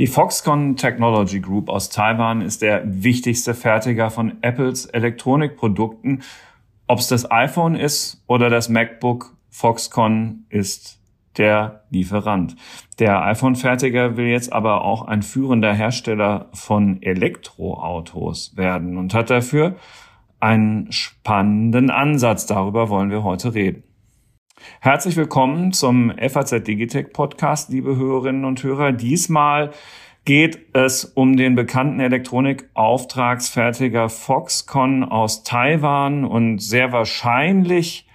Die Foxconn Technology Group aus Taiwan ist der wichtigste Fertiger von Apples Elektronikprodukten. Ob es das iPhone ist oder das MacBook, Foxconn ist der Lieferant. Der iPhone-Fertiger will jetzt aber auch ein führender Hersteller von Elektroautos werden und hat dafür einen spannenden Ansatz. Darüber wollen wir heute reden. Herzlich willkommen zum FAZ Digitech Podcast, liebe Hörerinnen und Hörer. Diesmal geht es um den bekannten Elektronikauftragsfertiger Foxconn aus Taiwan und sehr wahrscheinlich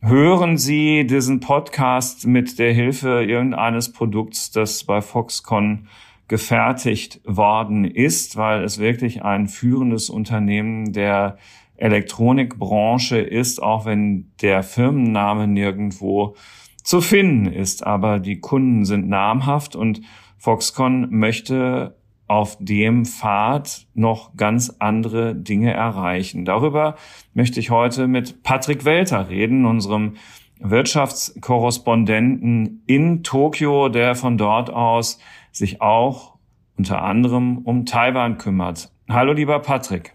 hören Sie diesen Podcast mit der Hilfe irgendeines Produkts, das bei Foxconn gefertigt worden ist, weil es wirklich ein führendes Unternehmen der Elektronikbranche ist, auch wenn der Firmenname nirgendwo zu finden ist. Aber die Kunden sind namhaft und Foxconn möchte auf dem Pfad noch ganz andere Dinge erreichen. Darüber möchte ich heute mit Patrick Welter reden, unserem Wirtschaftskorrespondenten in Tokio, der von dort aus sich auch unter anderem um Taiwan kümmert. Hallo lieber Patrick.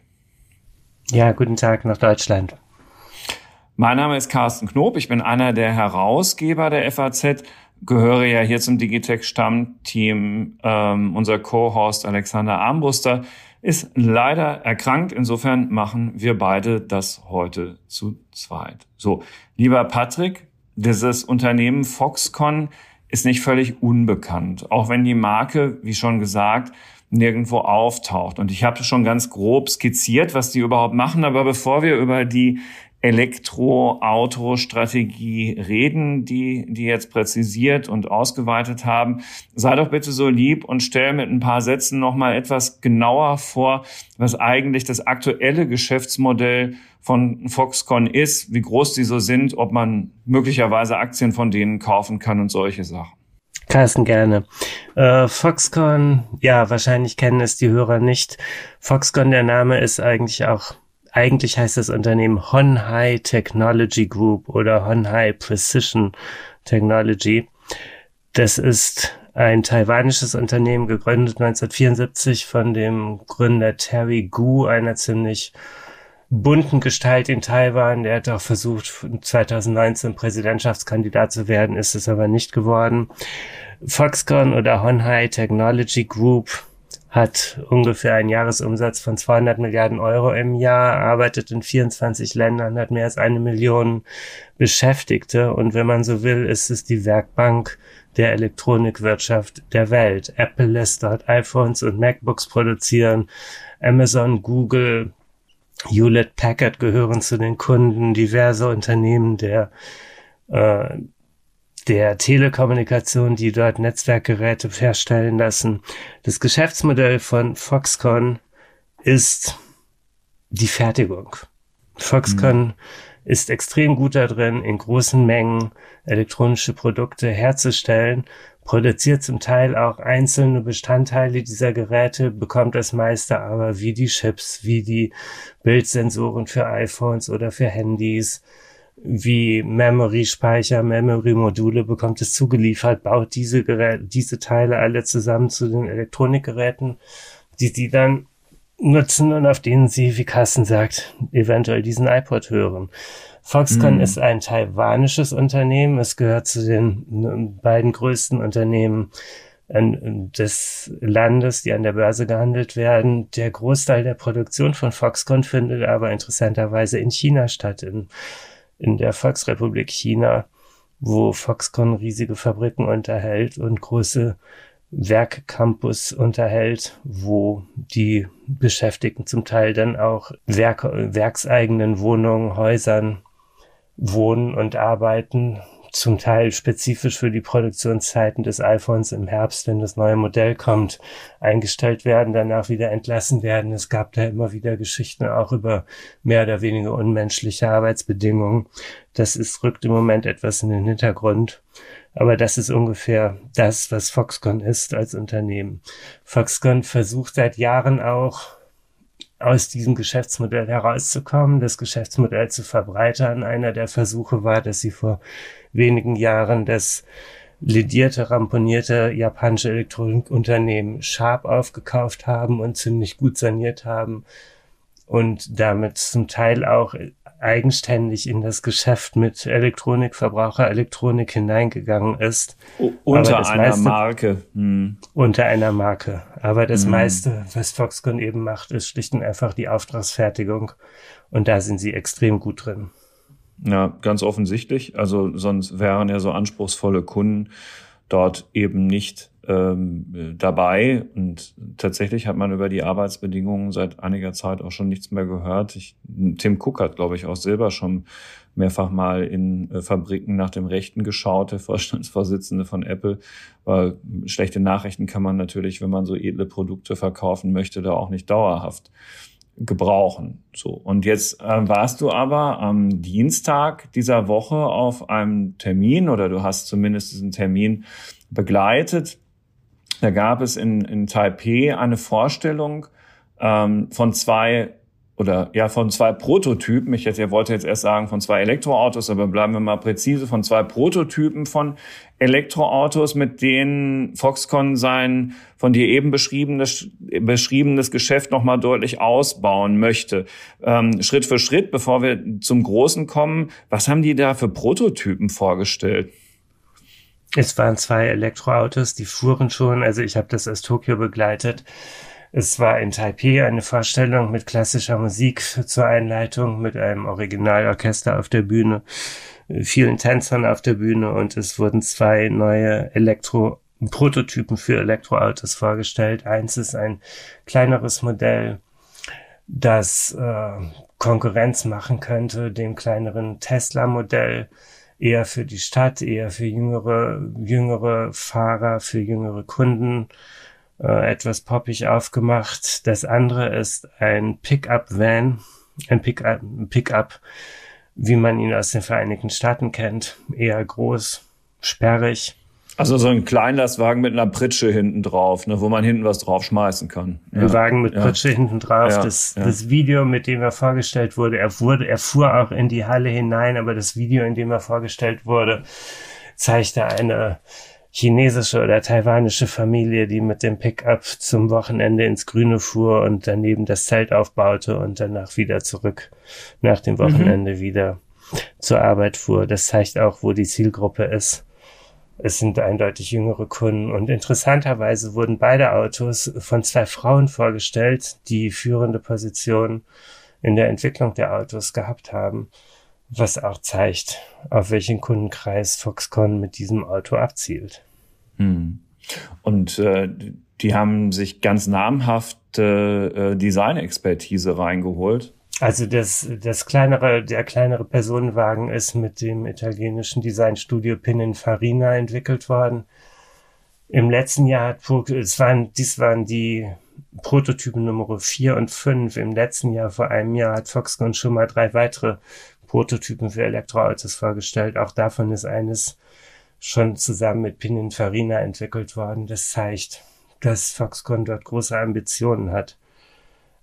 Ja, guten Tag nach Deutschland. Mein Name ist Carsten Knob, ich bin einer der Herausgeber der FAZ, gehöre ja hier zum Digitech-Stammteam. Ähm, unser Co-Host Alexander Armbruster ist leider erkrankt, insofern machen wir beide das heute zu zweit. So, lieber Patrick, dieses Unternehmen Foxconn ist nicht völlig unbekannt, auch wenn die Marke, wie schon gesagt, nirgendwo auftaucht. Und ich habe schon ganz grob skizziert, was die überhaupt machen. Aber bevor wir über die Elektroauto-Strategie reden, die, die jetzt präzisiert und ausgeweitet haben. Sei doch bitte so lieb und stell mit ein paar Sätzen nochmal etwas genauer vor, was eigentlich das aktuelle Geschäftsmodell von Foxconn ist, wie groß die so sind, ob man möglicherweise Aktien von denen kaufen kann und solche Sachen. Carsten, gerne. Äh, Foxconn, ja, wahrscheinlich kennen es die Hörer nicht. Foxconn, der Name ist eigentlich auch, eigentlich heißt das Unternehmen Honhai Technology Group oder Honhai Precision Technology. Das ist ein taiwanisches Unternehmen, gegründet 1974 von dem Gründer Terry Gu, einer ziemlich bunten Gestalt in Taiwan. Der hat auch versucht, 2019 Präsidentschaftskandidat zu werden, ist es aber nicht geworden. Foxconn oder Honhai Technology Group hat ungefähr einen Jahresumsatz von 200 Milliarden Euro im Jahr, arbeitet in 24 Ländern, hat mehr als eine Million Beschäftigte und wenn man so will, ist es die Werkbank der Elektronikwirtschaft der Welt. Apple lässt dort iPhones und MacBooks produzieren, Amazon, Google, Hewlett Packard gehören zu den Kunden, diverse Unternehmen der, äh, der Telekommunikation, die dort Netzwerkgeräte herstellen lassen. Das Geschäftsmodell von Foxconn ist die Fertigung. Foxconn mhm. ist extrem gut darin, in großen Mengen elektronische Produkte herzustellen produziert zum Teil auch einzelne Bestandteile dieser Geräte, bekommt das meiste aber wie die Chips, wie die Bildsensoren für iPhones oder für Handys, wie Memory-Speicher, Memory-Module bekommt es zugeliefert, baut diese Geräte, diese Teile alle zusammen zu den Elektronikgeräten, die sie dann nutzen und auf denen sie, wie Carsten sagt, eventuell diesen iPod hören. Foxconn mhm. ist ein taiwanisches Unternehmen. Es gehört zu den beiden größten Unternehmen des Landes, die an der Börse gehandelt werden. Der Großteil der Produktion von Foxconn findet aber interessanterweise in China statt, in, in der Volksrepublik China, wo Foxconn riesige Fabriken unterhält und große Werkcampus unterhält, wo die Beschäftigten zum Teil dann auch Werk, werkseigenen Wohnungen, Häusern wohnen und arbeiten, zum Teil spezifisch für die Produktionszeiten des iPhones im Herbst, wenn das neue Modell kommt, eingestellt werden, danach wieder entlassen werden. Es gab da immer wieder Geschichten auch über mehr oder weniger unmenschliche Arbeitsbedingungen. Das ist, rückt im Moment etwas in den Hintergrund. Aber das ist ungefähr das, was Foxconn ist als Unternehmen. Foxconn versucht seit Jahren auch aus diesem Geschäftsmodell herauszukommen, das Geschäftsmodell zu verbreitern. Einer der Versuche war, dass sie vor wenigen Jahren das ledierte, ramponierte japanische Elektronikunternehmen Sharp aufgekauft haben und ziemlich gut saniert haben und damit zum Teil auch eigenständig in das Geschäft mit Elektronik, Verbraucherelektronik hineingegangen ist. U unter einer meiste, Marke. Hm. Unter einer Marke. Aber das hm. meiste, was Foxconn eben macht, ist schlicht und einfach die Auftragsfertigung. Und da sind sie extrem gut drin. Ja, ganz offensichtlich. Also sonst wären ja so anspruchsvolle Kunden dort eben nicht ähm, dabei. Und tatsächlich hat man über die Arbeitsbedingungen seit einiger Zeit auch schon nichts mehr gehört. Ich, Tim Cook hat, glaube ich, auch selber schon mehrfach mal in äh, Fabriken nach dem Rechten geschaut, der Vorstandsvorsitzende von Apple. Weil schlechte Nachrichten kann man natürlich, wenn man so edle Produkte verkaufen möchte, da auch nicht dauerhaft gebrauchen. So. Und jetzt äh, warst du aber am Dienstag dieser Woche auf einem Termin oder du hast zumindest diesen Termin begleitet. Da gab es in, in Taipei eine Vorstellung ähm, von zwei oder ja von zwei Prototypen. Ich hätte, wollte jetzt erst sagen von zwei Elektroautos, aber bleiben wir mal präzise von zwei Prototypen von Elektroautos, mit denen Foxconn sein von dir eben beschriebenes, beschriebenes Geschäft nochmal deutlich ausbauen möchte. Ähm, Schritt für Schritt, bevor wir zum Großen kommen, was haben die da für Prototypen vorgestellt? Es waren zwei Elektroautos, die fuhren schon, also ich habe das aus Tokio begleitet es war in Taipei eine Vorstellung mit klassischer Musik zur Einleitung, mit einem Originalorchester auf der Bühne, vielen Tänzern auf der Bühne und es wurden zwei neue Elektro Prototypen für Elektroautos vorgestellt. Eins ist ein kleineres Modell, das äh, Konkurrenz machen könnte dem kleineren Tesla-Modell, eher für die Stadt, eher für jüngere, jüngere Fahrer, für jüngere Kunden äh, etwas poppig aufgemacht. Das andere ist ein Pickup-Van, ein Pickup, Pickup, wie man ihn aus den Vereinigten Staaten kennt. Eher groß, sperrig. Also so ein Kleinlastwagen mit einer Pritsche hinten drauf, ne, wo man hinten was draufschmeißen kann. Ja. Ein Wagen mit Pritsche ja. hinten drauf. Ja. Das, das Video, mit dem er vorgestellt wurde, er wurde, er fuhr auch in die Halle hinein, aber das Video, in dem er vorgestellt wurde, zeigte eine chinesische oder taiwanische Familie, die mit dem Pickup zum Wochenende ins Grüne fuhr und daneben das Zelt aufbaute und danach wieder zurück nach dem Wochenende mhm. wieder zur Arbeit fuhr. Das zeigt auch, wo die Zielgruppe ist. Es sind eindeutig jüngere Kunden und interessanterweise wurden beide Autos von zwei Frauen vorgestellt, die führende Position in der Entwicklung der Autos gehabt haben was auch zeigt, auf welchen Kundenkreis Foxconn mit diesem Auto abzielt. Hm. Und äh, die haben sich ganz namhafte äh, Designexpertise reingeholt. Also das, das kleinere, der kleinere Personenwagen ist mit dem italienischen Designstudio Pininfarina entwickelt worden. Im letzten Jahr hat, es waren, dies waren die Prototypen Nummer 4 und 5. Im letzten Jahr, vor einem Jahr, hat Foxconn schon mal drei weitere Prototypen für Elektroautos vorgestellt. Auch davon ist eines schon zusammen mit Pininfarina entwickelt worden. Das zeigt, dass Foxconn dort große Ambitionen hat.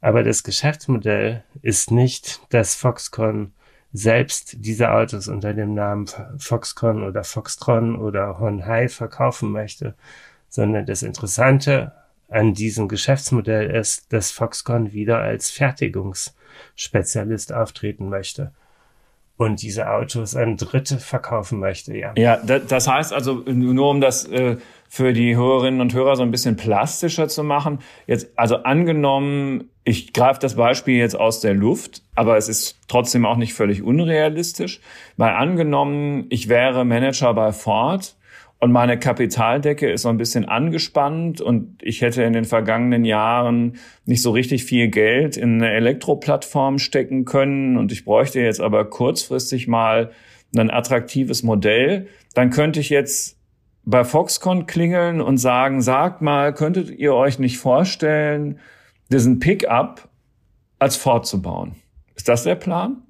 Aber das Geschäftsmodell ist nicht, dass Foxconn selbst diese Autos unter dem Namen Foxconn oder Foxtron oder Honhai verkaufen möchte, sondern das Interessante an diesem Geschäftsmodell ist, dass Foxconn wieder als Fertigungsspezialist auftreten möchte und diese Autos an Dritte verkaufen möchte, ja. Ja, das heißt also, nur um das äh, für die Hörerinnen und Hörer so ein bisschen plastischer zu machen, jetzt, also angenommen, ich greife das Beispiel jetzt aus der Luft, aber es ist trotzdem auch nicht völlig unrealistisch, weil angenommen, ich wäre Manager bei Ford und meine Kapitaldecke ist so ein bisschen angespannt und ich hätte in den vergangenen Jahren nicht so richtig viel Geld in eine Elektroplattform stecken können und ich bräuchte jetzt aber kurzfristig mal ein attraktives Modell, dann könnte ich jetzt bei Foxconn klingeln und sagen, sagt mal, könntet ihr euch nicht vorstellen, diesen Pickup als fortzubauen? Ist das der Plan?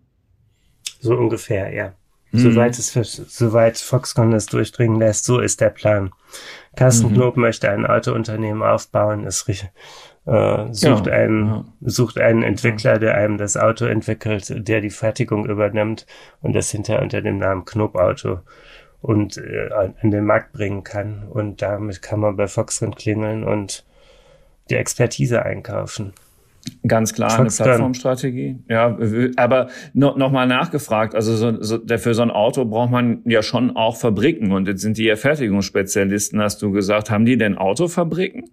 So ungefähr, ja. Mhm. Soweit es, soweit Foxconn es durchdringen lässt, so ist der Plan. Carsten mhm. Knob möchte ein Autounternehmen aufbauen, ist Äh, sucht, ja, einen, ja. sucht einen Entwickler, der einem das Auto entwickelt, der die Fertigung übernimmt und das hinterher unter dem Namen Knopauto und äh, an den Markt bringen kann. Und damit kann man bei Foxconn klingeln und die Expertise einkaufen. Ganz klar eine Plattformstrategie. Ja, aber no, noch mal nachgefragt. Also so, so, für so ein Auto braucht man ja schon auch Fabriken und jetzt sind die ja Fertigungsspezialisten, hast du gesagt. Haben die denn Autofabriken?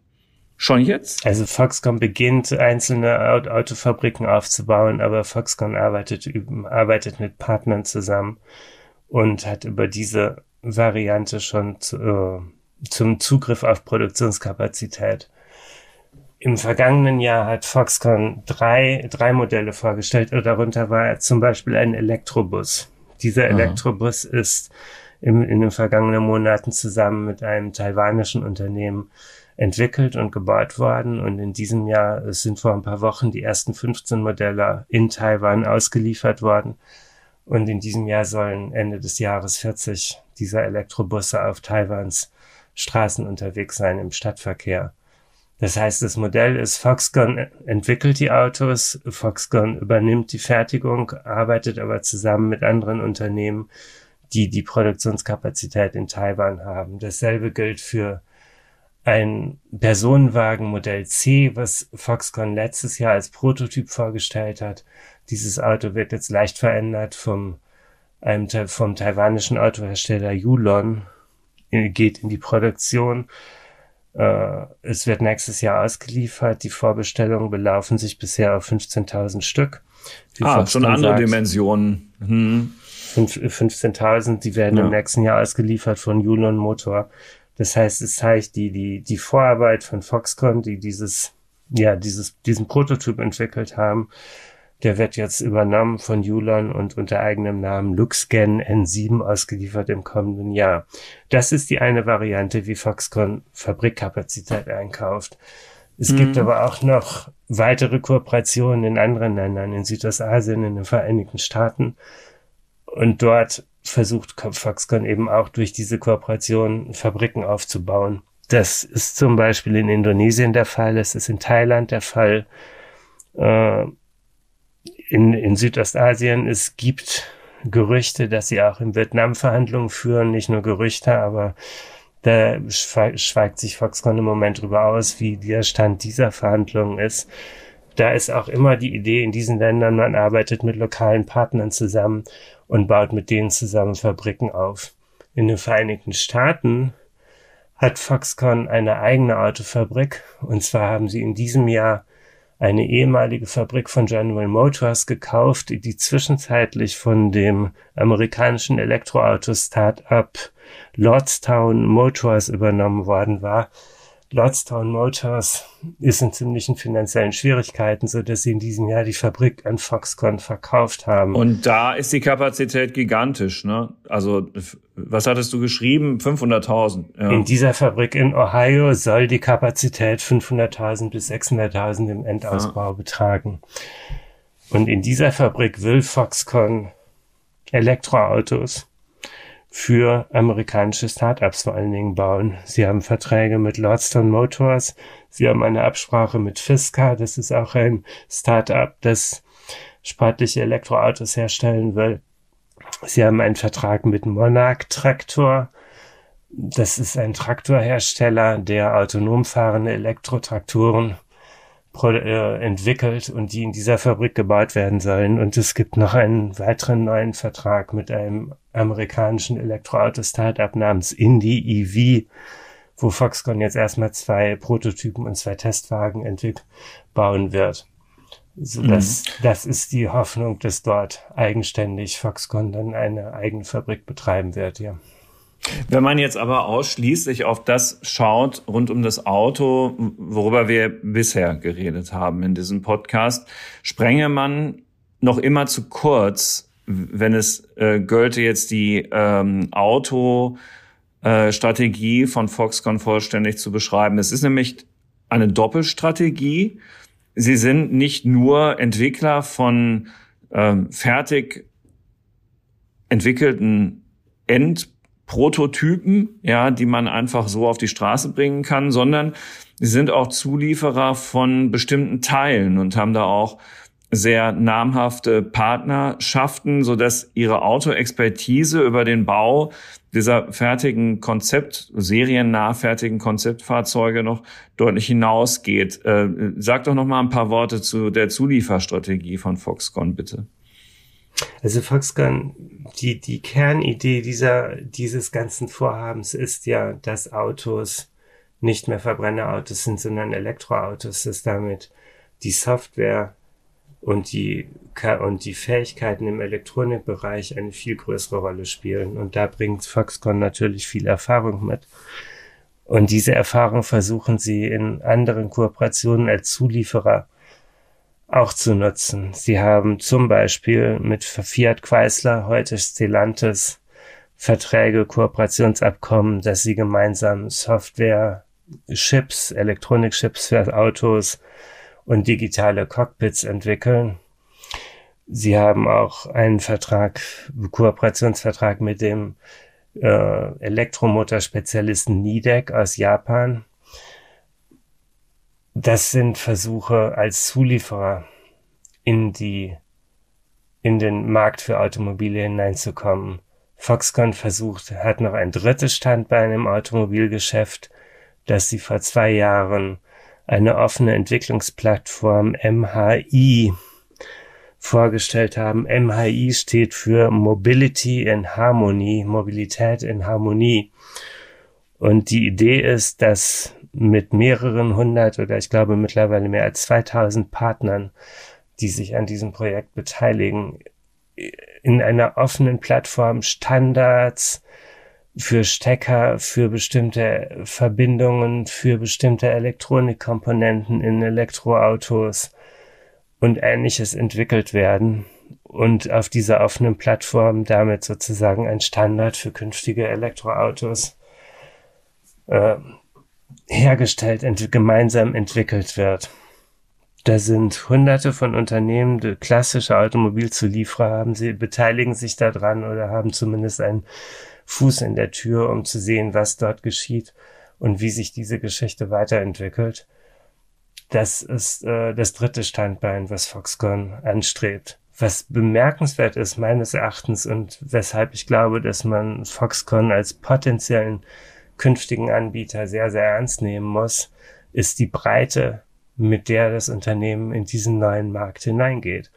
Schon jetzt? Also Foxconn beginnt einzelne Autofabriken aufzubauen, aber Foxconn arbeitet, arbeitet mit Partnern zusammen und hat über diese Variante schon zu, äh, zum Zugriff auf Produktionskapazität. Im vergangenen Jahr hat Foxconn drei, drei Modelle vorgestellt. Darunter war zum Beispiel ein Elektrobus. Dieser Elektrobus Aha. ist im, in den vergangenen Monaten zusammen mit einem taiwanischen Unternehmen entwickelt und gebaut worden. Und in diesem Jahr sind vor ein paar Wochen die ersten 15 Modelle in Taiwan ausgeliefert worden. Und in diesem Jahr sollen Ende des Jahres 40 dieser Elektrobusse auf Taiwans Straßen unterwegs sein im Stadtverkehr. Das heißt, das Modell ist, Foxconn entwickelt die Autos, Foxconn übernimmt die Fertigung, arbeitet aber zusammen mit anderen Unternehmen, die die Produktionskapazität in Taiwan haben. Dasselbe gilt für ein Personenwagen Modell C, was Foxconn letztes Jahr als Prototyp vorgestellt hat. Dieses Auto wird jetzt leicht verändert vom, einem, vom taiwanischen Autohersteller Yulon, geht in die Produktion. Äh, es wird nächstes Jahr ausgeliefert. Die Vorbestellungen belaufen sich bisher auf 15.000 Stück. Wie ah, schon andere sagt, Dimensionen. Hm. 15.000, die werden ja. im nächsten Jahr ausgeliefert von Yulon Motor. Das heißt, es zeigt die, die, die Vorarbeit von Foxconn, die dieses, ja, dieses, diesen Prototyp entwickelt haben. Der wird jetzt übernommen von Yulon und unter eigenem Namen LuxGen N7 ausgeliefert im kommenden Jahr. Das ist die eine Variante, wie Foxconn Fabrikkapazität einkauft. Es mhm. gibt aber auch noch weitere Kooperationen in anderen Ländern, in Südostasien, in den Vereinigten Staaten. Und dort versucht Foxconn eben auch durch diese Kooperation Fabriken aufzubauen. Das ist zum Beispiel in Indonesien der Fall, es ist in Thailand der Fall, äh, in, in Südostasien. Es gibt Gerüchte, dass sie auch in Vietnam Verhandlungen führen, nicht nur Gerüchte, aber da schweigt sich Foxconn im Moment drüber aus, wie der Stand dieser Verhandlungen ist. Da ist auch immer die Idee in diesen Ländern, man arbeitet mit lokalen Partnern zusammen und baut mit denen zusammen Fabriken auf. In den Vereinigten Staaten hat Foxconn eine eigene Autofabrik und zwar haben sie in diesem Jahr eine ehemalige Fabrik von General Motors gekauft, die zwischenzeitlich von dem amerikanischen Elektroauto-Startup Lordstown Motors übernommen worden war. Lordstown Motors ist in ziemlichen finanziellen Schwierigkeiten, so dass sie in diesem Jahr die Fabrik an Foxconn verkauft haben. Und da ist die Kapazität gigantisch, ne? Also, was hattest du geschrieben? 500.000. Ja. In dieser Fabrik in Ohio soll die Kapazität 500.000 bis 600.000 im Endausbau ja. betragen. Und in dieser Fabrik will Foxconn Elektroautos für amerikanische Startups vor allen Dingen bauen. Sie haben Verträge mit Lordstown Motors, sie haben eine Absprache mit Fisker, das ist auch ein Startup, das sportliche Elektroautos herstellen will. Sie haben einen Vertrag mit Monarch Traktor. Das ist ein Traktorhersteller, der autonom fahrende Elektrotraktoren entwickelt und die in dieser Fabrik gebaut werden sollen. Und es gibt noch einen weiteren neuen Vertrag mit einem amerikanischen Elektroauto-Startup namens Indie EV, wo Foxconn jetzt erstmal zwei Prototypen und zwei Testwagen entwickelt bauen wird. So, das, mhm. das ist die Hoffnung, dass dort eigenständig Foxconn dann eine eigene Fabrik betreiben wird, ja. Wenn man jetzt aber ausschließlich auf das schaut rund um das Auto, worüber wir bisher geredet haben in diesem Podcast, sprenge man noch immer zu kurz, wenn es äh, gölte jetzt die ähm, Auto äh, von Foxconn vollständig zu beschreiben. Es ist nämlich eine Doppelstrategie. Sie sind nicht nur Entwickler von ähm, fertig entwickelten End Prototypen, ja, die man einfach so auf die Straße bringen kann, sondern sie sind auch Zulieferer von bestimmten Teilen und haben da auch sehr namhafte Partnerschaften, so dass ihre Autoexpertise über den Bau dieser fertigen Konzept, seriennah fertigen Konzeptfahrzeuge noch deutlich hinausgeht. Äh, sag doch noch mal ein paar Worte zu der Zulieferstrategie von Foxconn, bitte. Also Foxconn, die, die Kernidee dieser, dieses ganzen Vorhabens ist ja, dass Autos nicht mehr Verbrennerautos sind, sondern Elektroautos, dass damit die Software und die, und die Fähigkeiten im Elektronikbereich eine viel größere Rolle spielen. Und da bringt Foxconn natürlich viel Erfahrung mit. Und diese Erfahrung versuchen sie in anderen Kooperationen als Zulieferer auch zu nutzen. Sie haben zum Beispiel mit Fiat Chrysler, heute Stellantis, Verträge, Kooperationsabkommen, dass sie gemeinsam Software, Chips, Elektronikchips für Autos und digitale Cockpits entwickeln. Sie haben auch einen Vertrag, Kooperationsvertrag mit dem äh, Elektromotorspezialisten Nidec aus Japan. Das sind Versuche als Zulieferer in die, in den Markt für Automobile hineinzukommen. Foxconn versucht, hat noch ein drittes Standbein im Automobilgeschäft, dass sie vor zwei Jahren eine offene Entwicklungsplattform MHI vorgestellt haben. MHI steht für Mobility in Harmony, Mobilität in Harmonie. Und die Idee ist, dass mit mehreren hundert oder ich glaube mittlerweile mehr als 2000 Partnern, die sich an diesem Projekt beteiligen, in einer offenen Plattform Standards, für Stecker, für bestimmte Verbindungen, für bestimmte Elektronikkomponenten in Elektroautos und ähnliches entwickelt werden und auf dieser offenen Plattform damit sozusagen ein Standard für künftige Elektroautos äh, hergestellt, ent gemeinsam entwickelt wird. Da sind hunderte von Unternehmen, die klassische Automobilzulieferer haben, sie beteiligen sich daran oder haben zumindest ein Fuß in der Tür, um zu sehen, was dort geschieht und wie sich diese Geschichte weiterentwickelt. Das ist äh, das dritte Standbein, was Foxconn anstrebt. Was bemerkenswert ist meines Erachtens und weshalb ich glaube, dass man Foxconn als potenziellen künftigen Anbieter sehr, sehr ernst nehmen muss, ist die Breite, mit der das Unternehmen in diesen neuen Markt hineingeht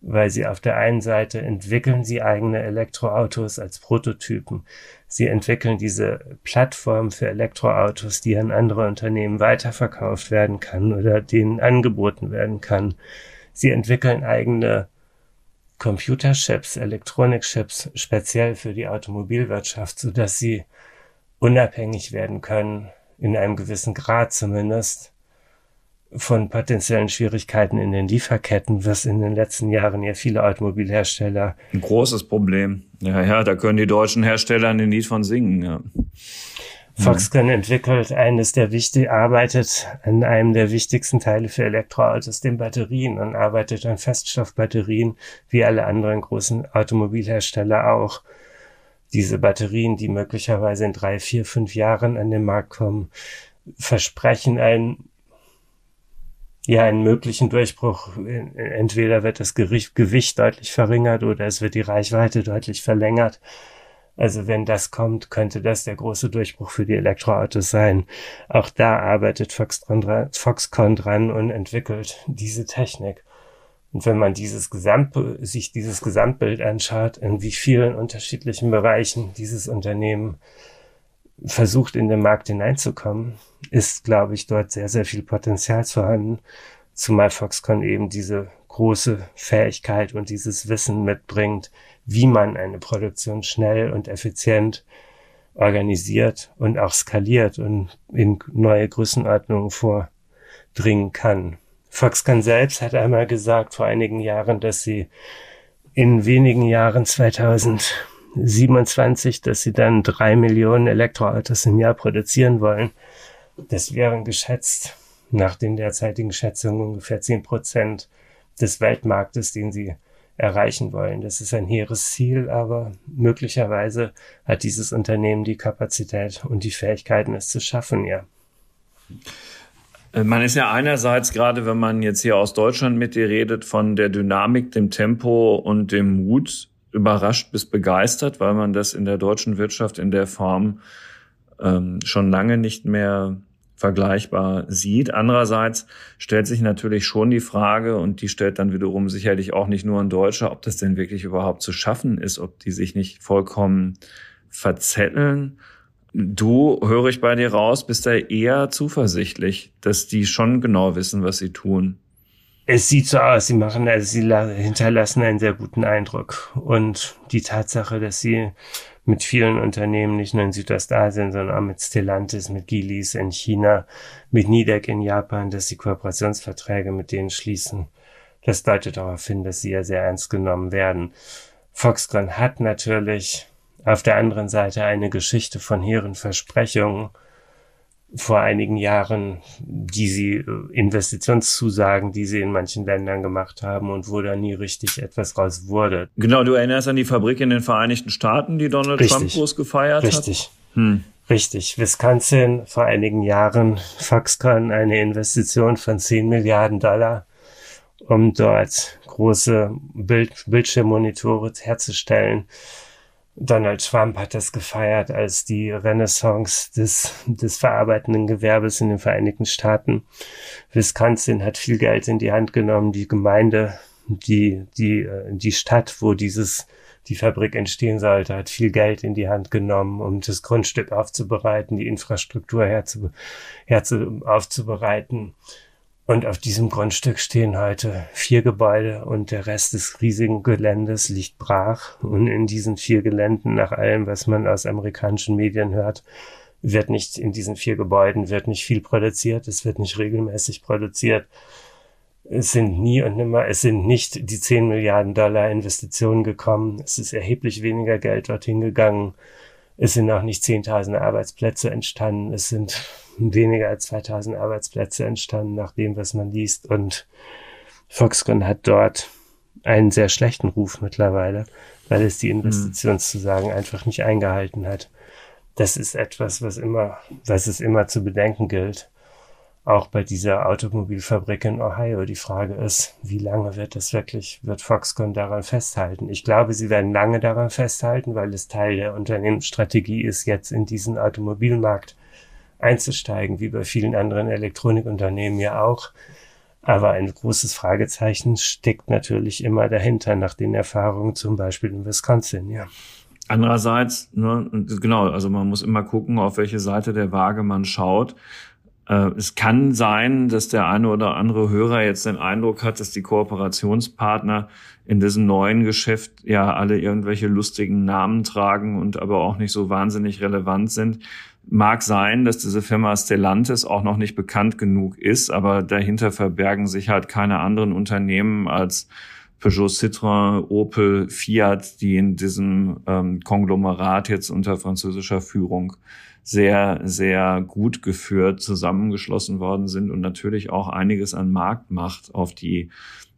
weil sie auf der einen Seite entwickeln sie eigene Elektroautos als Prototypen. Sie entwickeln diese Plattform für Elektroautos, die an andere Unternehmen weiterverkauft werden kann oder denen angeboten werden kann. Sie entwickeln eigene Computerchips, Elektronikchips speziell für die Automobilwirtschaft, so dass sie unabhängig werden können, in einem gewissen Grad zumindest, von potenziellen Schwierigkeiten in den Lieferketten, was in den letzten Jahren ja viele Automobilhersteller. Ein großes Problem. Ja, ja, da können die deutschen Hersteller ein Lied von singen, ja. Foxconn entwickelt eines der wichtig, arbeitet an einem der wichtigsten Teile für Elektroautos, den Batterien und arbeitet an Feststoffbatterien, wie alle anderen großen Automobilhersteller auch. Diese Batterien, die möglicherweise in drei, vier, fünf Jahren an den Markt kommen, versprechen ein ja einen möglichen Durchbruch. Entweder wird das Gewicht deutlich verringert oder es wird die Reichweite deutlich verlängert. Also wenn das kommt, könnte das der große Durchbruch für die Elektroautos sein. Auch da arbeitet Foxconn dran, Foxconn dran und entwickelt diese Technik. Und wenn man dieses Gesamt, sich dieses Gesamtbild anschaut, in wie vielen unterschiedlichen Bereichen dieses Unternehmen versucht, in den Markt hineinzukommen, ist, glaube ich, dort sehr, sehr viel Potenzial vorhanden, zumal Foxconn eben diese große Fähigkeit und dieses Wissen mitbringt, wie man eine Produktion schnell und effizient organisiert und auch skaliert und in neue Größenordnungen vordringen kann. Foxconn selbst hat einmal gesagt vor einigen Jahren, dass sie in wenigen Jahren 2000 27, dass sie dann drei Millionen Elektroautos im Jahr produzieren wollen. Das wären geschätzt nach den derzeitigen Schätzungen ungefähr zehn Prozent des Weltmarktes, den sie erreichen wollen. Das ist ein hehres Ziel, aber möglicherweise hat dieses Unternehmen die Kapazität und die Fähigkeiten, es zu schaffen, ja. Äh, man ist ja einerseits, gerade wenn man jetzt hier aus Deutschland mit dir redet, von der Dynamik, dem Tempo und dem Mut überrascht bis begeistert, weil man das in der deutschen Wirtschaft in der Form ähm, schon lange nicht mehr vergleichbar sieht. Andererseits stellt sich natürlich schon die Frage, und die stellt dann wiederum sicherlich auch nicht nur ein Deutscher, ob das denn wirklich überhaupt zu schaffen ist, ob die sich nicht vollkommen verzetteln. Du, höre ich bei dir raus, bist da eher zuversichtlich, dass die schon genau wissen, was sie tun. Es sieht so aus, sie machen, also sie hinterlassen einen sehr guten Eindruck. Und die Tatsache, dass sie mit vielen Unternehmen, nicht nur in Südostasien, sondern auch mit Stellantis, mit Gilis in China, mit Nidec in Japan, dass sie Kooperationsverträge mit denen schließen. Das deutet darauf hin, dass sie ja sehr ernst genommen werden. Foxconn hat natürlich auf der anderen Seite eine Geschichte von hehren Versprechungen, vor einigen Jahren, die sie äh, Investitionszusagen, die sie in manchen Ländern gemacht haben und wo da nie richtig etwas raus wurde. Genau, du erinnerst an die Fabrik in den Vereinigten Staaten, die Donald richtig, Trump groß gefeiert richtig. hat. Richtig. Hm. Richtig. Wisconsin vor einigen Jahren, Foxconn eine Investition von 10 Milliarden Dollar, um dort große Bild Bildschirmmonitore herzustellen Donald Trump hat das gefeiert als die Renaissance des, des verarbeitenden Gewerbes in den Vereinigten Staaten. Wisconsin hat viel Geld in die Hand genommen. Die Gemeinde, die, die, äh, die Stadt, wo dieses, die Fabrik entstehen sollte, hat viel Geld in die Hand genommen, um das Grundstück aufzubereiten, die Infrastruktur herzu, herzu, aufzubereiten. Und auf diesem Grundstück stehen heute vier Gebäude und der Rest des riesigen Geländes liegt brach. Und in diesen vier Geländen, nach allem, was man aus amerikanischen Medien hört, wird nicht in diesen vier Gebäuden wird nicht viel produziert. Es wird nicht regelmäßig produziert. Es sind nie und nimmer, es sind nicht die 10 Milliarden Dollar Investitionen gekommen. Es ist erheblich weniger Geld dorthin gegangen. Es sind auch nicht 10.000 Arbeitsplätze entstanden. Es sind weniger als 2000 Arbeitsplätze entstanden nach dem, was man liest. Und Foxconn hat dort einen sehr schlechten Ruf mittlerweile, weil es die Investitionszusagen einfach nicht eingehalten hat. Das ist etwas, was immer, was es immer zu bedenken gilt. Auch bei dieser Automobilfabrik in Ohio. Die Frage ist, wie lange wird das wirklich, wird Foxconn daran festhalten? Ich glaube, sie werden lange daran festhalten, weil es Teil der Unternehmensstrategie ist, jetzt in diesen Automobilmarkt einzusteigen, wie bei vielen anderen Elektronikunternehmen ja auch. Aber ein großes Fragezeichen steckt natürlich immer dahinter, nach den Erfahrungen zum Beispiel in Wisconsin, ja. Andererseits, ne, genau, also man muss immer gucken, auf welche Seite der Waage man schaut. Äh, es kann sein, dass der eine oder andere Hörer jetzt den Eindruck hat, dass die Kooperationspartner in diesem neuen Geschäft ja alle irgendwelche lustigen Namen tragen und aber auch nicht so wahnsinnig relevant sind. Mag sein, dass diese Firma Stellantis auch noch nicht bekannt genug ist, aber dahinter verbergen sich halt keine anderen Unternehmen als Peugeot, Citroën, Opel, Fiat, die in diesem ähm, Konglomerat jetzt unter französischer Führung sehr, sehr gut geführt zusammengeschlossen worden sind und natürlich auch einiges an Marktmacht auf die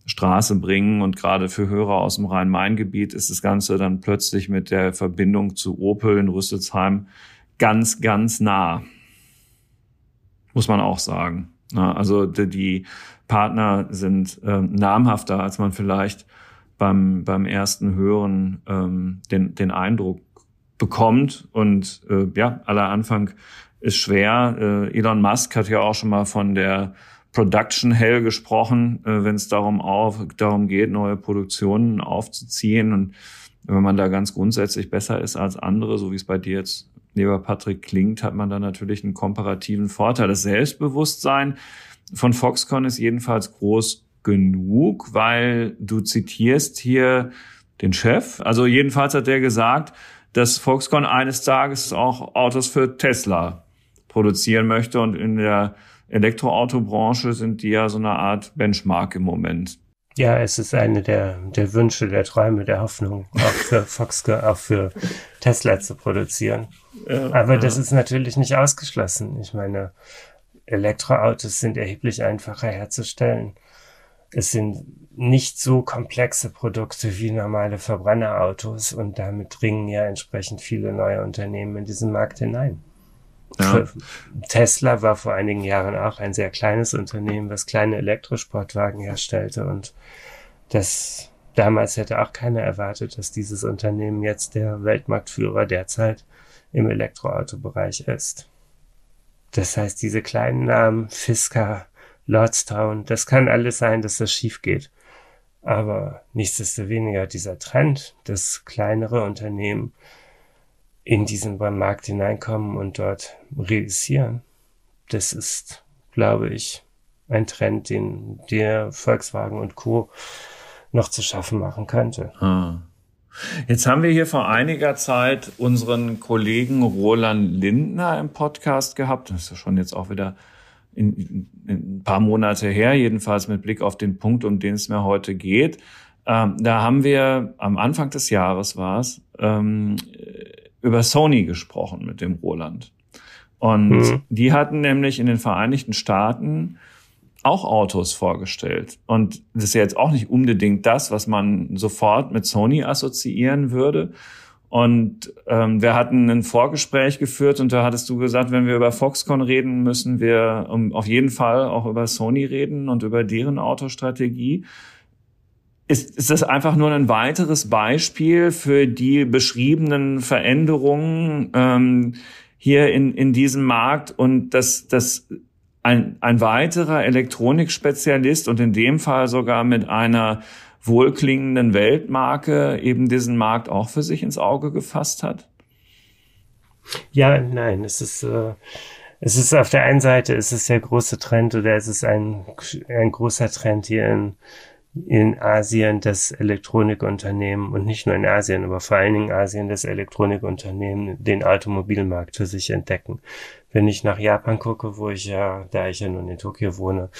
Straße bringen. Und gerade für Hörer aus dem Rhein-Main-Gebiet ist das Ganze dann plötzlich mit der Verbindung zu Opel in Rüsselsheim ganz, ganz nah. Muss man auch sagen. Also die Partner sind ähm, namhafter, als man vielleicht beim, beim ersten Hören ähm, den, den Eindruck bekommt. Und äh, ja, aller Anfang ist schwer. Äh, Elon Musk hat ja auch schon mal von der Production Hell gesprochen, äh, wenn es darum, auf, darum geht, neue Produktionen aufzuziehen. Und wenn man da ganz grundsätzlich besser ist als andere, so wie es bei dir jetzt lieber Patrick klingt, hat man da natürlich einen komparativen Vorteil. Das Selbstbewusstsein von Foxconn ist jedenfalls groß genug, weil du zitierst hier den Chef. Also jedenfalls hat der gesagt, dass Foxconn eines Tages auch Autos für Tesla produzieren möchte und in der Elektroautobranche sind die ja so eine Art Benchmark im Moment. Ja, es ist eine der, der Wünsche, der Träume, der Hoffnung, auch für Foxconn, auch für Tesla zu produzieren. Ja, Aber ja. das ist natürlich nicht ausgeschlossen. Ich meine, Elektroautos sind erheblich einfacher herzustellen. es sind nicht so komplexe Produkte wie normale Verbrennerautos und damit dringen ja entsprechend viele neue Unternehmen in diesen Markt hinein. Ja. Tesla war vor einigen Jahren auch ein sehr kleines Unternehmen, was kleine Elektrosportwagen herstellte und das damals hätte auch keiner erwartet, dass dieses Unternehmen jetzt der Weltmarktführer derzeit im Elektroautobereich ist. Das heißt, diese kleinen Namen, Fisker, Lordstown, das kann alles sein, dass das schief geht. Aber nichtsdestoweniger dieser Trend, dass kleinere Unternehmen in diesen Markt hineinkommen und dort realisieren, das ist, glaube ich, ein Trend, den der Volkswagen und Co. noch zu schaffen machen könnte. Ah. Jetzt haben wir hier vor einiger Zeit unseren Kollegen Roland Lindner im Podcast gehabt. Das ist ja schon jetzt auch wieder in, in ein paar Monate her, jedenfalls mit Blick auf den Punkt, um den es mir heute geht. Ähm, da haben wir am Anfang des Jahres war es ähm, über Sony gesprochen mit dem Roland. Und mhm. die hatten nämlich in den Vereinigten Staaten auch Autos vorgestellt. Und das ist ja jetzt auch nicht unbedingt das, was man sofort mit Sony assoziieren würde. Und ähm, wir hatten ein Vorgespräch geführt und da hattest du gesagt, wenn wir über Foxconn reden, müssen wir um, auf jeden Fall auch über Sony reden und über deren Autostrategie. Ist, ist das einfach nur ein weiteres Beispiel für die beschriebenen Veränderungen ähm, hier in, in diesem Markt und dass das ein, ein weiterer Elektronikspezialist und in dem Fall sogar mit einer wohlklingenden Weltmarke eben diesen Markt auch für sich ins Auge gefasst hat? Ja, nein, es ist, äh, es ist auf der einen Seite ist es der große Trend oder es ist ein, ein großer Trend hier in, in Asien, das Elektronikunternehmen und nicht nur in Asien, aber vor allen Dingen Asien, das Elektronikunternehmen den Automobilmarkt für sich entdecken. Wenn ich nach Japan gucke, wo ich ja, da ich ja nun in Tokio wohne,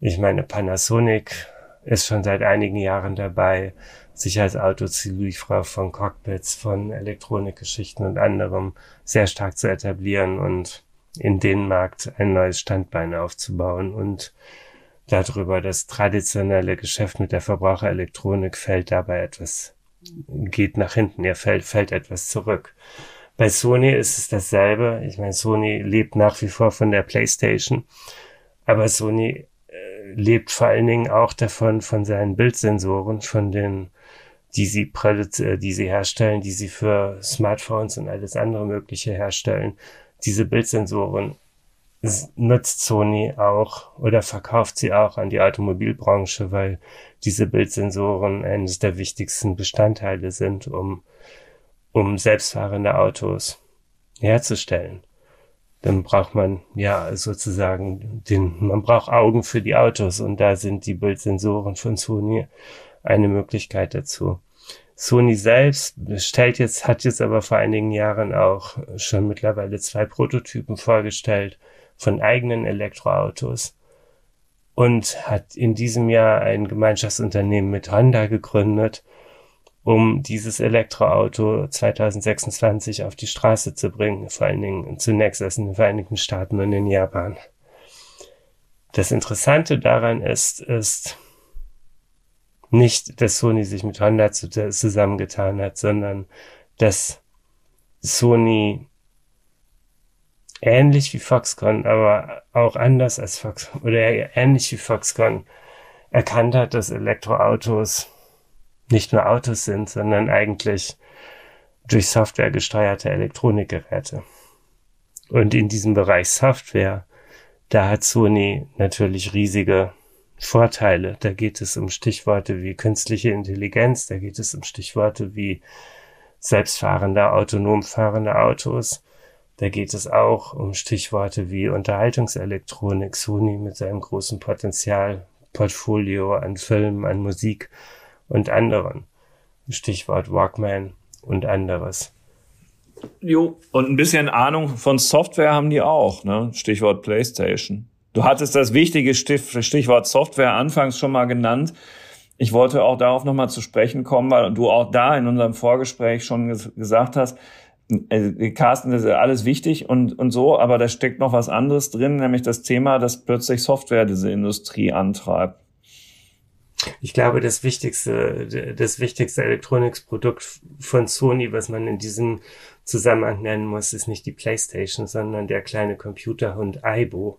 ich meine Panasonic ist schon seit einigen Jahren dabei, sich als Autozulieferer von Cockpits, von Elektronikgeschichten und anderem sehr stark zu etablieren und in den Markt ein neues Standbein aufzubauen und darüber das traditionelle Geschäft mit der Verbraucherelektronik fällt dabei etwas, geht nach hinten, er fällt, fällt etwas zurück. Bei Sony ist es dasselbe. Ich meine, Sony lebt nach wie vor von der PlayStation, aber Sony lebt vor allen Dingen auch davon, von seinen Bildsensoren, von den, die sie, äh, die sie herstellen, die sie für Smartphones und alles andere Mögliche herstellen. Diese Bildsensoren nutzt Sony auch oder verkauft sie auch an die Automobilbranche, weil diese Bildsensoren eines der wichtigsten Bestandteile sind, um, um selbstfahrende Autos herzustellen dann braucht man ja sozusagen den, man braucht Augen für die Autos und da sind die Bildsensoren von Sony eine Möglichkeit dazu. Sony selbst stellt jetzt, hat jetzt aber vor einigen Jahren auch schon mittlerweile zwei Prototypen vorgestellt von eigenen Elektroautos und hat in diesem Jahr ein Gemeinschaftsunternehmen mit Honda gegründet, um dieses Elektroauto 2026 auf die Straße zu bringen, vor allen Dingen zunächst erst in den Vereinigten Staaten und in Japan. Das Interessante daran ist, ist nicht, dass Sony sich mit Honda zusammengetan hat, sondern dass Sony ähnlich wie Foxconn, aber auch anders als Fox oder ähnlich wie Foxconn erkannt hat, dass Elektroautos nicht nur Autos sind, sondern eigentlich durch Software gesteuerte Elektronikgeräte. Und in diesem Bereich Software, da hat Sony natürlich riesige Vorteile. Da geht es um Stichworte wie künstliche Intelligenz, da geht es um Stichworte wie selbstfahrende, autonom fahrende Autos. Da geht es auch um Stichworte wie Unterhaltungselektronik, Sony mit seinem großen Potenzial, Portfolio an Filmen, an Musik und anderen. Stichwort Walkman und anderes. Jo, und ein bisschen Ahnung von Software haben die auch, ne? Stichwort PlayStation. Du hattest das wichtige Stichwort Software anfangs schon mal genannt. Ich wollte auch darauf nochmal zu sprechen kommen, weil du auch da in unserem Vorgespräch schon gesagt hast, äh, Carsten, das ist alles wichtig und, und so, aber da steckt noch was anderes drin, nämlich das Thema, dass plötzlich Software diese Industrie antreibt. Ich glaube, das wichtigste, das wichtigste Elektronikprodukt von Sony, was man in diesem Zusammenhang nennen muss, ist nicht die PlayStation, sondern der kleine Computerhund Aibo,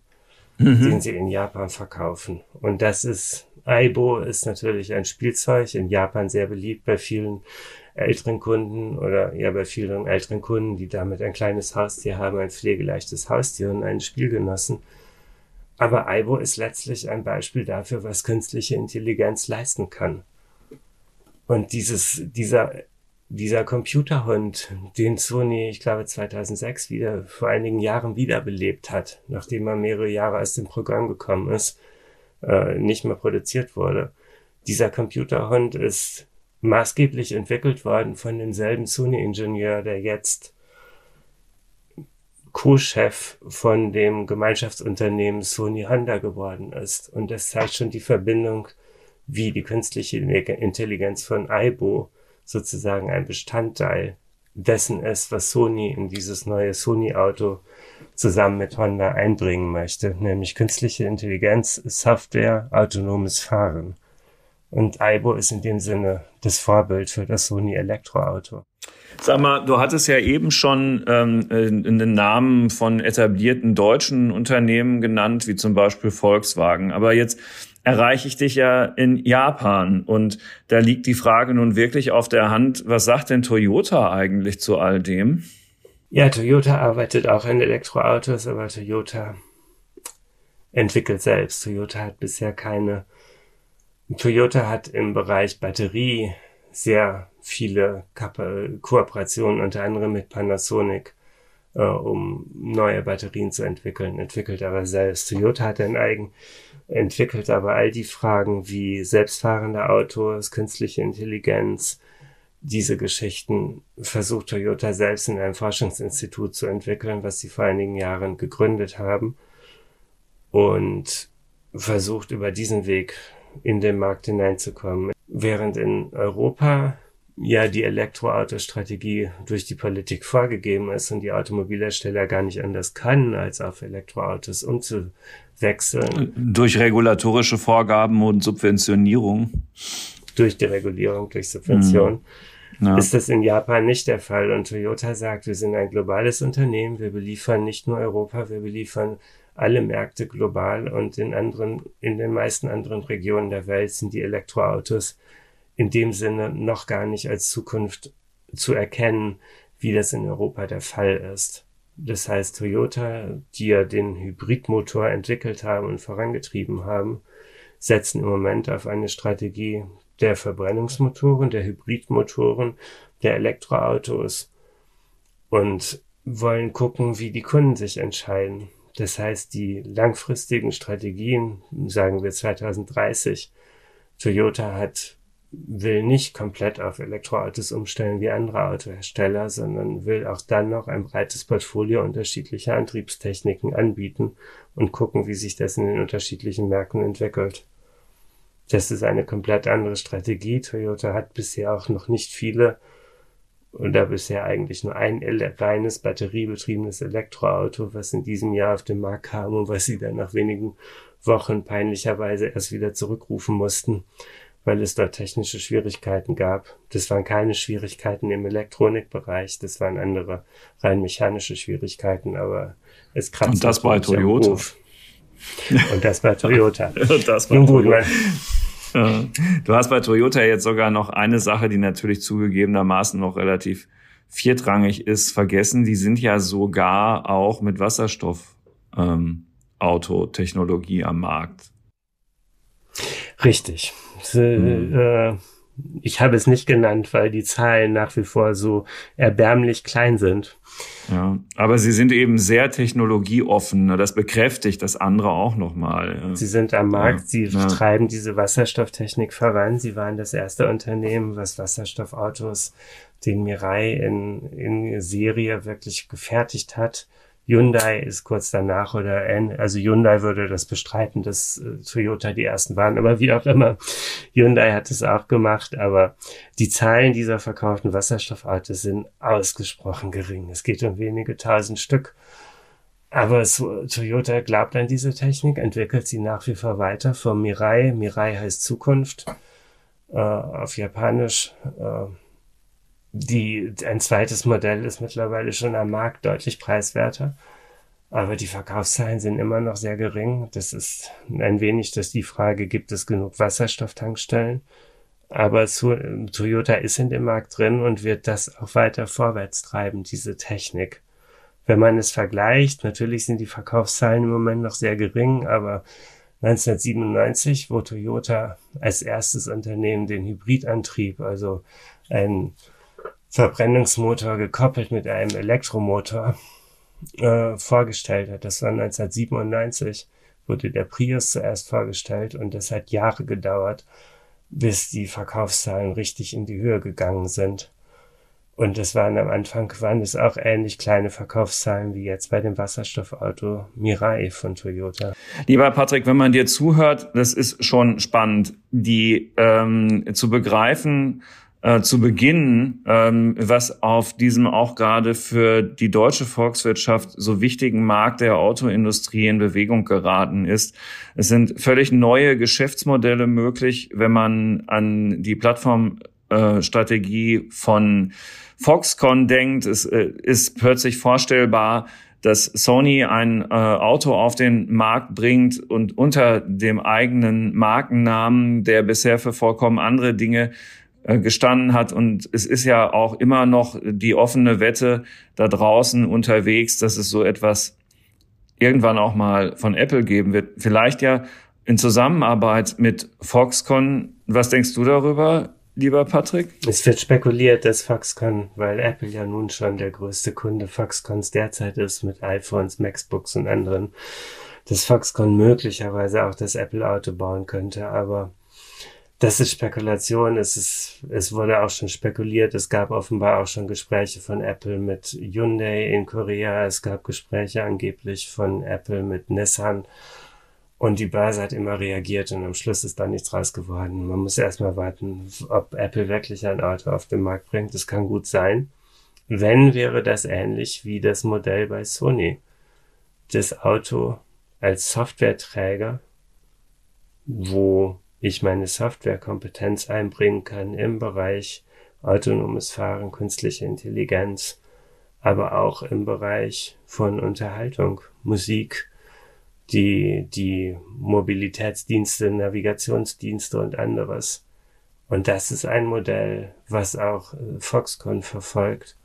mhm. den sie in Japan verkaufen. Und das ist, Aibo ist natürlich ein Spielzeug, in Japan sehr beliebt bei vielen älteren Kunden oder ja bei vielen älteren Kunden, die damit ein kleines Haustier haben, ein pflegeleichtes Haustier und einen Spielgenossen. Aber Aibo ist letztlich ein Beispiel dafür, was künstliche Intelligenz leisten kann. Und dieses, dieser, dieser Computerhund, den Sony, ich glaube, 2006 wieder, vor einigen Jahren wiederbelebt hat, nachdem er mehrere Jahre aus dem Programm gekommen ist, äh, nicht mehr produziert wurde. Dieser Computerhund ist maßgeblich entwickelt worden von demselben Sony-Ingenieur, der jetzt Co-Chef von dem Gemeinschaftsunternehmen Sony Honda geworden ist. Und das zeigt schon die Verbindung, wie die künstliche Intelligenz von Aibo sozusagen ein Bestandteil dessen ist, was Sony in dieses neue Sony-Auto zusammen mit Honda einbringen möchte, nämlich künstliche Intelligenz, Software, autonomes Fahren. Und Aibo ist in dem Sinne das Vorbild für das Sony Elektroauto. Sag mal, du hattest ja eben schon ähm, den Namen von etablierten deutschen Unternehmen genannt, wie zum Beispiel Volkswagen. Aber jetzt erreiche ich dich ja in Japan und da liegt die Frage nun wirklich auf der Hand, was sagt denn Toyota eigentlich zu all dem? Ja, Toyota arbeitet auch in Elektroautos, aber Toyota entwickelt selbst. Toyota hat bisher keine Toyota hat im Bereich Batterie sehr viele Kooperationen, unter anderem mit Panasonic, äh, um neue Batterien zu entwickeln, entwickelt aber selbst. Toyota hat ein eigen, entwickelt aber all die Fragen wie selbstfahrende Autos, künstliche Intelligenz, diese Geschichten versucht Toyota selbst in einem Forschungsinstitut zu entwickeln, was sie vor einigen Jahren gegründet haben und versucht über diesen Weg in den Markt hineinzukommen. Während in Europa ja die Elektroautostrategie durch die Politik vorgegeben ist und die Automobilhersteller gar nicht anders können, als auf Elektroautos umzuwechseln. Durch regulatorische Vorgaben und Subventionierung. Durch die Regulierung, durch Subvention. Mhm. Ja. Ist das in Japan nicht der Fall. Und Toyota sagt, wir sind ein globales Unternehmen, wir beliefern nicht nur Europa, wir beliefern alle Märkte global und in anderen, in den meisten anderen Regionen der Welt sind die Elektroautos in dem Sinne noch gar nicht als Zukunft zu erkennen, wie das in Europa der Fall ist. Das heißt, Toyota, die ja den Hybridmotor entwickelt haben und vorangetrieben haben, setzen im Moment auf eine Strategie der Verbrennungsmotoren, der Hybridmotoren, der Elektroautos und wollen gucken, wie die Kunden sich entscheiden. Das heißt, die langfristigen Strategien, sagen wir 2030, Toyota hat, will nicht komplett auf Elektroautos umstellen wie andere Autohersteller, sondern will auch dann noch ein breites Portfolio unterschiedlicher Antriebstechniken anbieten und gucken, wie sich das in den unterschiedlichen Märkten entwickelt. Das ist eine komplett andere Strategie. Toyota hat bisher auch noch nicht viele und da bisher eigentlich nur ein reines batteriebetriebenes Elektroauto, was in diesem Jahr auf den Markt kam und was sie dann nach wenigen Wochen peinlicherweise erst wieder zurückrufen mussten, weil es dort technische Schwierigkeiten gab. Das waren keine Schwierigkeiten im Elektronikbereich, das waren andere rein mechanische Schwierigkeiten, aber es kratzt. Und das bei Toyota. Und das bei Toyota. Und das bei Nun gut, Toyota. Du hast bei Toyota jetzt sogar noch eine Sache, die natürlich zugegebenermaßen noch relativ viertrangig ist, vergessen. Die sind ja sogar auch mit Wasserstoffautotechnologie ähm, am Markt. Richtig. Mhm. Äh, ich habe es nicht genannt, weil die Zahlen nach wie vor so erbärmlich klein sind. Ja, aber sie sind eben sehr technologieoffen. Ne? Das bekräftigt das andere auch nochmal. Sie sind am Markt, sie ja. treiben diese Wasserstofftechnik voran. Sie waren das erste Unternehmen, was Wasserstoffautos, den Mirai in, in Serie wirklich gefertigt hat. Hyundai ist kurz danach oder also Hyundai würde das bestreiten, dass äh, Toyota die ersten waren, aber wie auch immer, Hyundai hat es auch gemacht, aber die Zahlen dieser verkauften Wasserstoffautos sind ausgesprochen gering. Es geht um wenige tausend Stück. Aber so, Toyota glaubt an diese Technik, entwickelt sie nach wie vor weiter vom Mirai. Mirai heißt Zukunft äh, auf Japanisch. Äh, die, ein zweites Modell ist mittlerweile schon am Markt deutlich preiswerter. Aber die Verkaufszahlen sind immer noch sehr gering. Das ist ein wenig, dass die Frage, gibt es genug Wasserstofftankstellen? Aber Toyota ist in dem Markt drin und wird das auch weiter vorwärts treiben, diese Technik. Wenn man es vergleicht, natürlich sind die Verkaufszahlen im Moment noch sehr gering, aber 1997, wo Toyota als erstes Unternehmen den Hybridantrieb, also ein Verbrennungsmotor gekoppelt mit einem Elektromotor äh, vorgestellt hat. Das war 1997, wurde der Prius zuerst vorgestellt und das hat Jahre gedauert, bis die Verkaufszahlen richtig in die Höhe gegangen sind. Und es waren am Anfang, waren es auch ähnlich kleine Verkaufszahlen wie jetzt bei dem Wasserstoffauto Mirai von Toyota. Lieber Patrick, wenn man dir zuhört, das ist schon spannend, die ähm, zu begreifen, äh, zu beginnen, ähm, was auf diesem auch gerade für die deutsche Volkswirtschaft so wichtigen Markt der Autoindustrie in Bewegung geraten ist. Es sind völlig neue Geschäftsmodelle möglich, wenn man an die Plattformstrategie äh, von Foxconn denkt. Es äh, ist plötzlich vorstellbar, dass Sony ein äh, Auto auf den Markt bringt und unter dem eigenen Markennamen, der bisher für vollkommen andere Dinge gestanden hat. Und es ist ja auch immer noch die offene Wette da draußen unterwegs, dass es so etwas irgendwann auch mal von Apple geben wird. Vielleicht ja in Zusammenarbeit mit Foxconn. Was denkst du darüber, lieber Patrick? Es wird spekuliert, dass Foxconn, weil Apple ja nun schon der größte Kunde Foxconns derzeit ist mit iPhones, MacBooks und anderen, dass Foxconn möglicherweise auch das Apple-Auto bauen könnte. Aber das ist Spekulation. Es ist, es wurde auch schon spekuliert. Es gab offenbar auch schon Gespräche von Apple mit Hyundai in Korea. Es gab Gespräche angeblich von Apple mit Nissan. Und die Börse hat immer reagiert und am Schluss ist da nichts raus geworden. Man muss erstmal warten, ob Apple wirklich ein Auto auf den Markt bringt. Das kann gut sein. Wenn wäre das ähnlich wie das Modell bei Sony. Das Auto als Softwareträger, wo ich meine Softwarekompetenz einbringen kann im Bereich autonomes Fahren, künstliche Intelligenz, aber auch im Bereich von Unterhaltung, Musik, die, die Mobilitätsdienste, Navigationsdienste und anderes. Und das ist ein Modell, was auch äh, Foxconn verfolgt.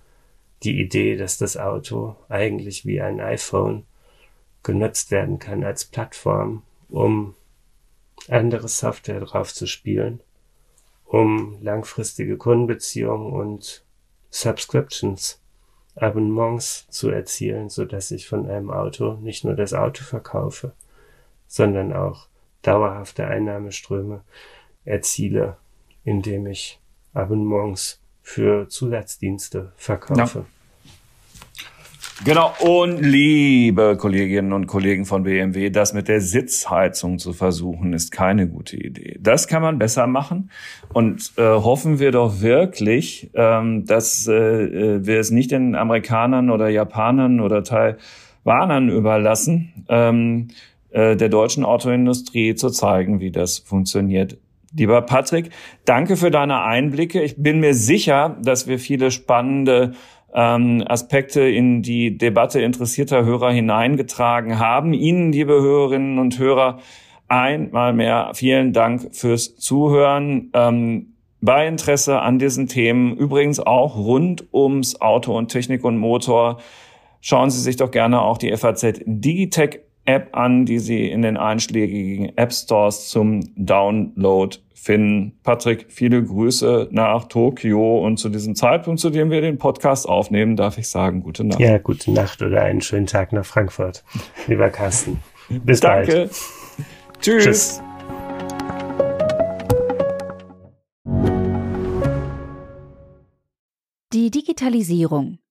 Die Idee, dass das Auto eigentlich wie ein iPhone genutzt werden kann als Plattform, um andere Software drauf zu spielen, um langfristige Kundenbeziehungen und Subscriptions, Abonnements zu erzielen, so dass ich von einem Auto nicht nur das Auto verkaufe, sondern auch dauerhafte Einnahmeströme erziele, indem ich Abonnements für Zusatzdienste verkaufe. Ja. Genau, und liebe Kolleginnen und Kollegen von BMW, das mit der Sitzheizung zu versuchen, ist keine gute Idee. Das kann man besser machen und äh, hoffen wir doch wirklich, ähm, dass äh, äh wir es nicht den Amerikanern oder Japanern oder Taiwanern überlassen, ähm, äh, der deutschen Autoindustrie zu zeigen, wie das funktioniert. Lieber Patrick, danke für deine Einblicke. Ich bin mir sicher, dass wir viele spannende ähm, Aspekte in die Debatte interessierter Hörer hineingetragen haben. Ihnen, liebe Hörerinnen und Hörer, einmal mehr vielen Dank fürs Zuhören. Ähm, bei Interesse an diesen Themen, übrigens auch rund ums Auto und Technik und Motor, schauen Sie sich doch gerne auch die FAZ Digitech App an, die Sie in den einschlägigen App Stores zum Download finden. Patrick, viele Grüße nach Tokio und zu diesem Zeitpunkt, zu dem wir den Podcast aufnehmen, darf ich sagen, gute Nacht. Ja, gute Nacht oder einen schönen Tag nach Frankfurt, lieber Carsten. Bis Danke. bald. Tschüss. Tschüss. Die Digitalisierung